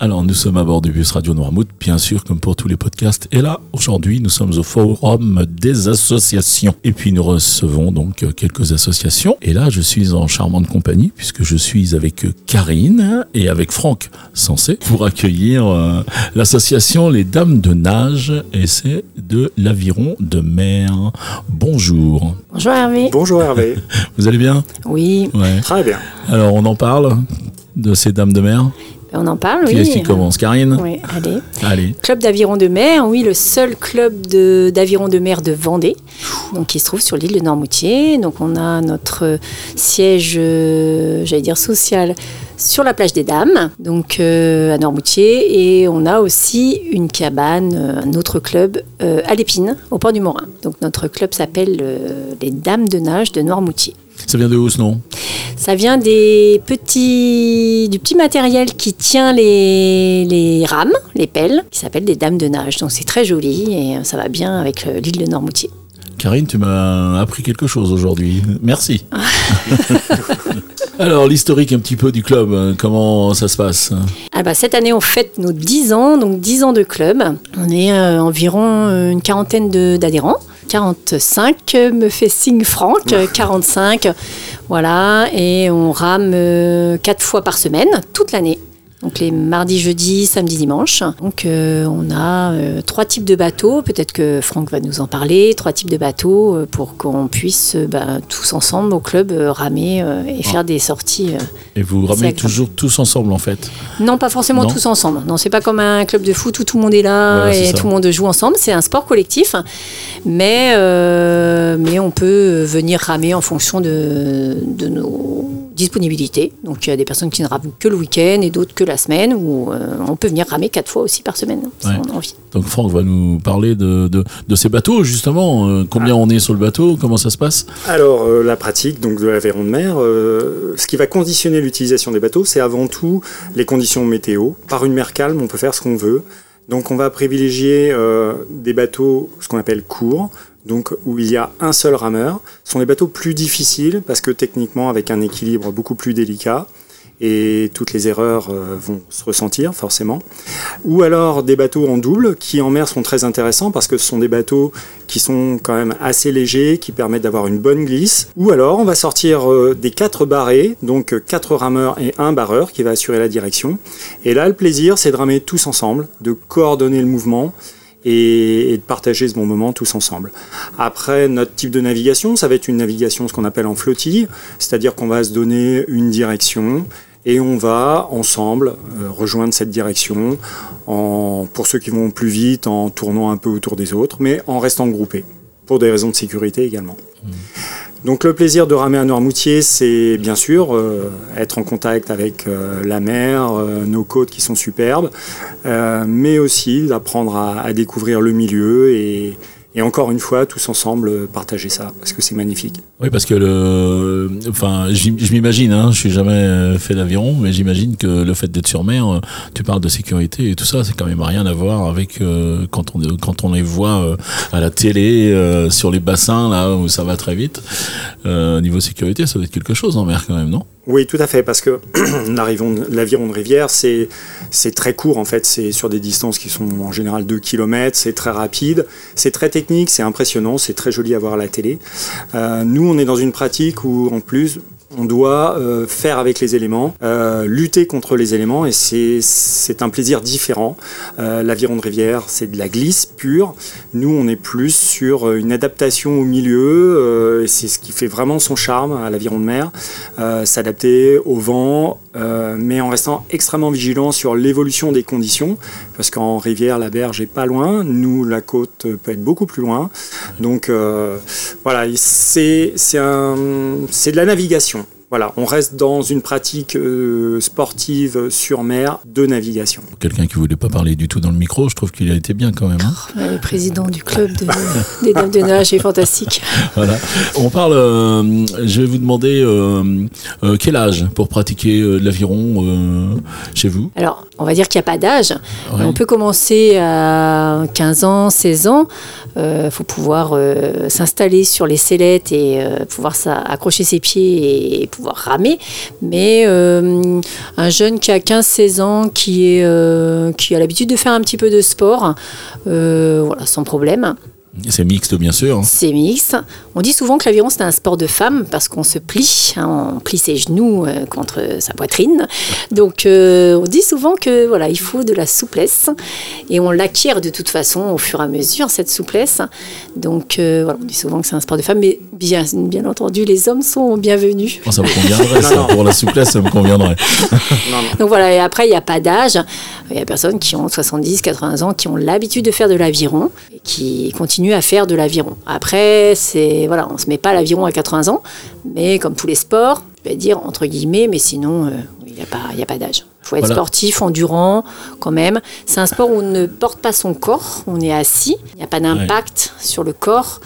Alors, nous sommes à bord du bus Radio Noirmouth, bien sûr, comme pour tous les podcasts. Et là, aujourd'hui, nous sommes au forum des associations. Et puis, nous recevons donc quelques associations. Et là, je suis en charmante compagnie, puisque je suis avec Karine et avec Franck Sensé pour accueillir euh, l'association Les Dames de Nage. Et c'est de l'Aviron de Mer. Bonjour. Bonjour Hervé. Bonjour Hervé. Vous allez bien? Oui. Ouais. Très bien. Alors, on en parle de ces Dames de Mer? On en parle, Qui oui. qui commence Karine Oui, allez. Allez. Club d'aviron de mer, oui, le seul club d'aviron de, mer de Vendée, donc qui se trouve sur l'île de Normoutier. Donc on a notre siège, euh, j'allais dire social, sur la plage des Dames, donc euh, à Normoutier, et on a aussi une cabane, euh, un autre club à l'Épine, au port du Morin. Donc notre club s'appelle les Dames de nage de Normoutier. Ça vient de où ce nom? Ça vient des petits, du petit matériel qui tient les, les rames, les pelles, qui s'appelle des dames de nage. Donc c'est très joli et ça va bien avec le- l'île de Normoutier. Karine, tu m'as appris quelque chose aujourd'hui. Merci. Alors, l'historique un petit peu du club, euh, comment ça se passe? Ah bah, cette année, on fête nos 10 ans, donc 10 ans de club. On est euh, environ euh, une quarantaine d'adhérents. 45, euh, me fait signe Franck, euh, 45. Voilà, et on rame 4 fois par semaine, toute l'année. Donc les mardis, jeudis, samedi, dimanche. Donc euh, on a euh, trois types de bateaux, peut-être que Franck va nous en parler, trois types de bateaux euh, pour qu'on puisse bah, tous ensemble au club ramer et faire des sorties. Et vous agréable. toujours tous ensemble en fait? Non, pas forcément Non. tous ensemble. Non, c'est pas comme un club de foot où tout le monde est là Voilà, et tout le monde joue ensemble. C'est un sport collectif, mais, mais on peut venir ramer en fonction de, de nos disponibilités. Donc il y a des personnes qui ne rament que le week-end et d'autres que la semaine, ou euh, on peut venir ramer quatre fois aussi par semaine, si Ouais. on a envie. Donc Franck va nous parler de, de, de ces bateaux justement. Euh, combien on est sur le bateau? Comment ça se passe? Alors, euh, la pratique donc, de l'aviron de mer, euh, ce qui va conditionner l'utilisation des bateaux, c'est avant tout les conditions météo. Par une mer calme, on peut faire ce qu'on veut. Donc, on va privilégier euh, des bateaux, ce qu'on appelle courts, donc où il y a un seul rameur. Sont des bateaux plus difficiles parce que techniquement, avec un équilibre beaucoup plus délicat, et toutes les erreurs euh, vont se ressentir forcément. Ou alors des bateaux en double qui en mer sont très intéressants parce que ce sont des bateaux qui sont quand même assez légers, qui permettent d'avoir une bonne glisse. Ou alors on va sortir euh, des quatre barrés, donc euh, quatre rameurs et un barreur qui va assurer la direction. Et là le plaisir c'est de ramer tous ensemble, de coordonner le mouvement et, de partager ce bon moment tous ensemble. Après, notre type de navigation, ça va être une navigation ce qu'on appelle en flottille, c'est-à-dire qu'on va se donner une direction et on va ensemble euh, rejoindre cette direction, en, pour ceux qui vont plus vite, en tournant un peu autour des autres, mais en restant groupés, pour des raisons de sécurité également. Donc le plaisir de ramer à Noirmoutier, c'est bien sûr euh, être en contact avec euh, la mer, euh, nos côtes qui sont superbes, mais aussi d'apprendre à découvrir le milieu et, et encore une fois, tous ensemble, euh, partager ça, parce que c'est magnifique. Oui, parce que le, enfin, je m'imagine, hein, je suis jamais euh, fait d'aviron, mais j'imagine que le fait d'être sur mer, euh, tu parles de sécurité et tout ça, c'est quand même rien à voir avec euh, quand on quand on les voit à la télé euh, sur les bassins là où ça va très vite. Niveau sécurité, ça doit être quelque chose en mer quand même, non? Oui, tout à fait, parce que l'aviron de rivière, c'est très court en fait, c'est sur des distances qui sont en général 2 km, c'est très rapide, c'est très technique, c'est impressionnant, c'est très joli à voir la télé. Euh, nous, on est dans une pratique où en plus, on doit euh, faire avec les éléments, euh, lutter contre les éléments, et c'est un plaisir différent. Euh, L'aviron de rivière, c'est de la glisse pure. Nous, on est plus sur une adaptation au milieu, et c'est ce qui fait vraiment son charme à l'aviron de mer. S'adapter au vent, euh, mais en restant extrêmement vigilant sur l'évolution des conditions, parce qu'en rivière, la berge est pas loin. Nous, la côte peut être beaucoup plus loin. Donc euh, voilà, c'est de la navigation. Voilà, on reste dans une pratique euh, sportive sur mer de navigation. Quelqu'un qui voulait pas parler du tout dans le micro, je trouve qu'il a été bien quand même. hein. Ouais, Le président du club de- des dames de nage est fantastique. Voilà. On parle. euh, je vais vous demander euh, euh, quel âge pour pratiquer euh, l'aviron euh, chez vous? Alors, on va dire qu'il n'y a pas d'âge. Ouais. On peut commencer à 15 ans, 16 ans. Il faut pouvoir euh, s'installer sur les sellettes et euh, pouvoir accrocher ses pieds et pouvoir ramer, mais euh, un jeune qui a 15-16 ans, qui, est, euh, qui a l'habitude de faire un petit peu de sport, euh, voilà, sans problème. C'est mixte, bien sûr. C'est mixte. On dit souvent que l'aviron c'est un sport de femme parce qu'on se plie, hein, on plie ses genoux euh, contre sa poitrine. Donc euh, on dit souvent que voilà, il faut de la souplesse et on l'acquiert de toute façon au fur et à mesure cette souplesse. Donc euh, voilà, on dit souvent que c'est un sport de femme, mais bien, bien entendu les hommes sont bienvenus. Moi, ça me conviendrait, ça. Non, non. Pour la souplesse, ça me conviendrait. Non, non. Donc voilà, et après, il n'y a pas d'âge. Il y a des personnes qui ont 70, 80 ans, qui ont l'habitude de faire de l'aviron et qui continuent à faire de l'aviron. Après, c'est voilà, on se met pas à l'aviron à 80 ans, mais comme tous les sports, je vais dire entre guillemets, mais sinon, euh, il n'y a pas, il y a pas d'âge. Il faut être Voilà. sportif, endurant, quand même. C'est un sport où on ne porte pas son corps, on est assis, il n'y a pas d'impact sur le corps.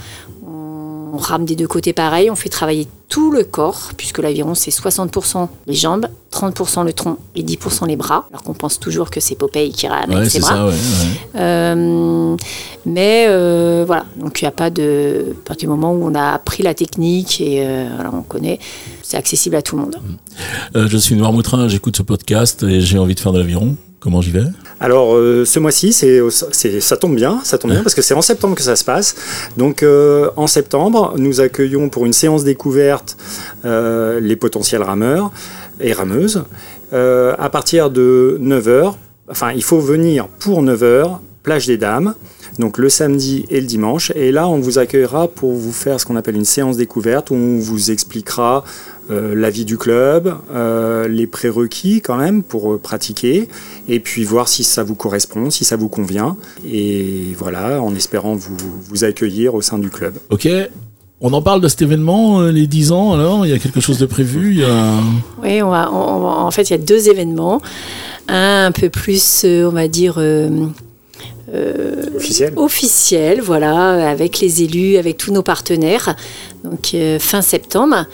On rame des deux côtés pareil, on fait travailler tout le corps, puisque l'aviron c'est 60% les jambes, 30% le tronc et 10% les bras, alors qu'on pense toujours que c'est Popeye qui rame Ouais, avec ses bras. ça, ouais. ouais. Euh, mais euh, voilà, donc il n'y a pas de. À partir du moment où on a appris la technique et euh, on connaît, c'est accessible à tout le monde. Je suis Noirmoutrin, j'écoute ce podcast et j'ai envie de faire de l'aviron. Comment j'y vais? Alors euh, ce mois-ci, c'est, ça tombe bien, ça tombe bien parce que c'est en septembre que ça se passe. Donc euh, en septembre, nous accueillons pour une séance découverte euh, les potentiels rameurs et rameuses à partir de 9h. Enfin, il faut venir pour 9h, plage des Dames. Donc le samedi et le dimanche. Et là, on vous accueillera pour vous faire ce qu'on appelle une séance découverte où on vous expliquera euh, la vie du club, euh, les prérequis quand même pour euh, pratiquer, et puis voir si ça vous correspond, si ça vous convient. Et voilà, en espérant vous, vous accueillir au sein du club. Ok. On en parle de cet événement, les 10 ans, alors? Il y a quelque chose de prévu? Il y a... Oui, on va, on- on va- en fait, il y a deux événements. Un un peu plus, on va dire, euh, Officiel officiel, voilà, avec les élus, avec tous nos partenaires, donc euh, fin septembre.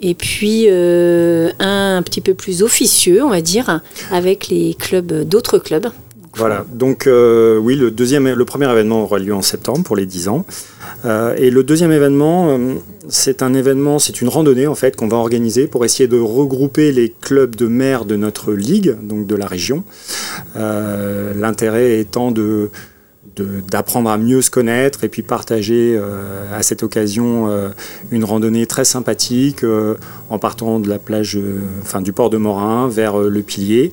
Et puis euh, un petit peu plus officieux, on va dire, avec les clubs, d'autres clubs. Voilà, donc euh, oui, le, deuxième, le premier événement aura lieu en septembre pour les 10 ans. Euh, et le deuxième événement, c'est un événement, c'est une randonnée en fait qu'on va organiser pour essayer de regrouper les clubs de mer de notre ligue, donc de la région. L'intérêt étant de- d'apprendre à mieux se connaître et puis partager euh, à cette occasion euh, une randonnée très sympathique euh, en partant de la plage, enfin du port de Morin vers le Pilier.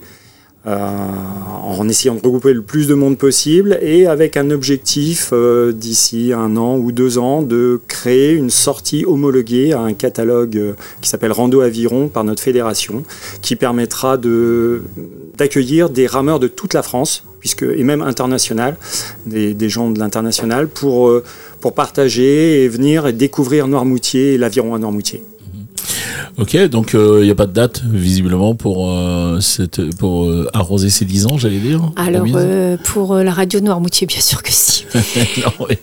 En essayant de regrouper le plus de monde possible et avec un objectif d'ici un an ou deux ans de créer une sortie homologuée à un catalogue qui s'appelle Rando Aviron par notre fédération qui permettra d'accueillir des rameurs de toute la France puisque et même international des, des gens de l'international pour euh, pour partager et venir et découvrir Noirmoutier et l'aviron à Noirmoutier. Ok, donc euh, il n'y a pas de date, visiblement, pour, euh, cette, pour euh, arroser ces 10 ans, j'allais dire Alors euh, pour euh, la radio Noirmoutier, bien sûr que si. Non, oui.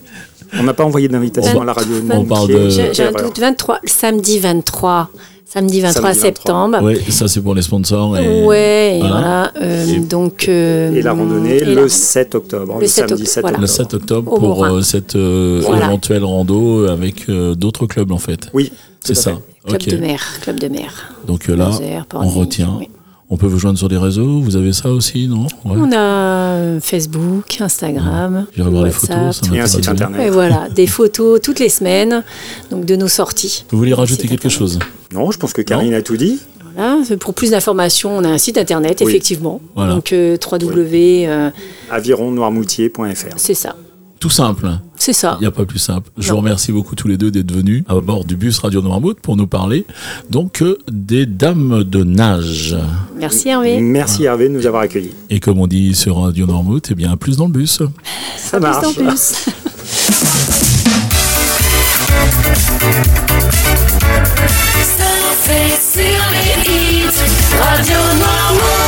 On n'a pas envoyé d'invitation à la radio. On parle de- J'ai j'ai un doute, 23, samedi 23, samedi 23 Samedi 23. septembre. Oui, ça c'est pour les sponsors. Et... Ouais, et Voilà. voilà. euh, Et- donc, euh, Et la randonnée et le la- 7 octobre, Le le, 7 samedi octobre, 7 voilà. Le octobre. 7 octobre Au pour euh, cette euh, Voilà. éventuelle rando avec euh, d'autres clubs en fait. Oui, C'est ça. Club de mer, club de mer. Donc euh, là, on retient. oui. On peut vous joindre sur des réseaux. Vous avez ça aussi, non? Ouais. On a euh, Facebook, Instagram, J'irai voir les WhatsApp. photos. Ça Et un site internet. Et voilà, des photos toutes les semaines, donc de nos sorties. Vous voulez rajouter quelque internet. chose? Non, je pense que Karine a tout dit. Voilà, pour plus d'informations, on a un site internet, Oui. effectivement. Voilà. Donc euh, www, euh, avironnoirmoutier.fr. c'est ça. Tout simple. C'est ça. Il n'y a pas plus simple. Je vous remercie beaucoup tous les deux d'être venus à bord du bus Radio Noirmouth pour nous parler donc euh, des dames de nage. Merci Hervé. Merci Hervé de nous avoir accueillis. Et comme on dit sur Radio Noirmouth, eh bien plus dans le bus. Ça marche. Dans le bus. Radio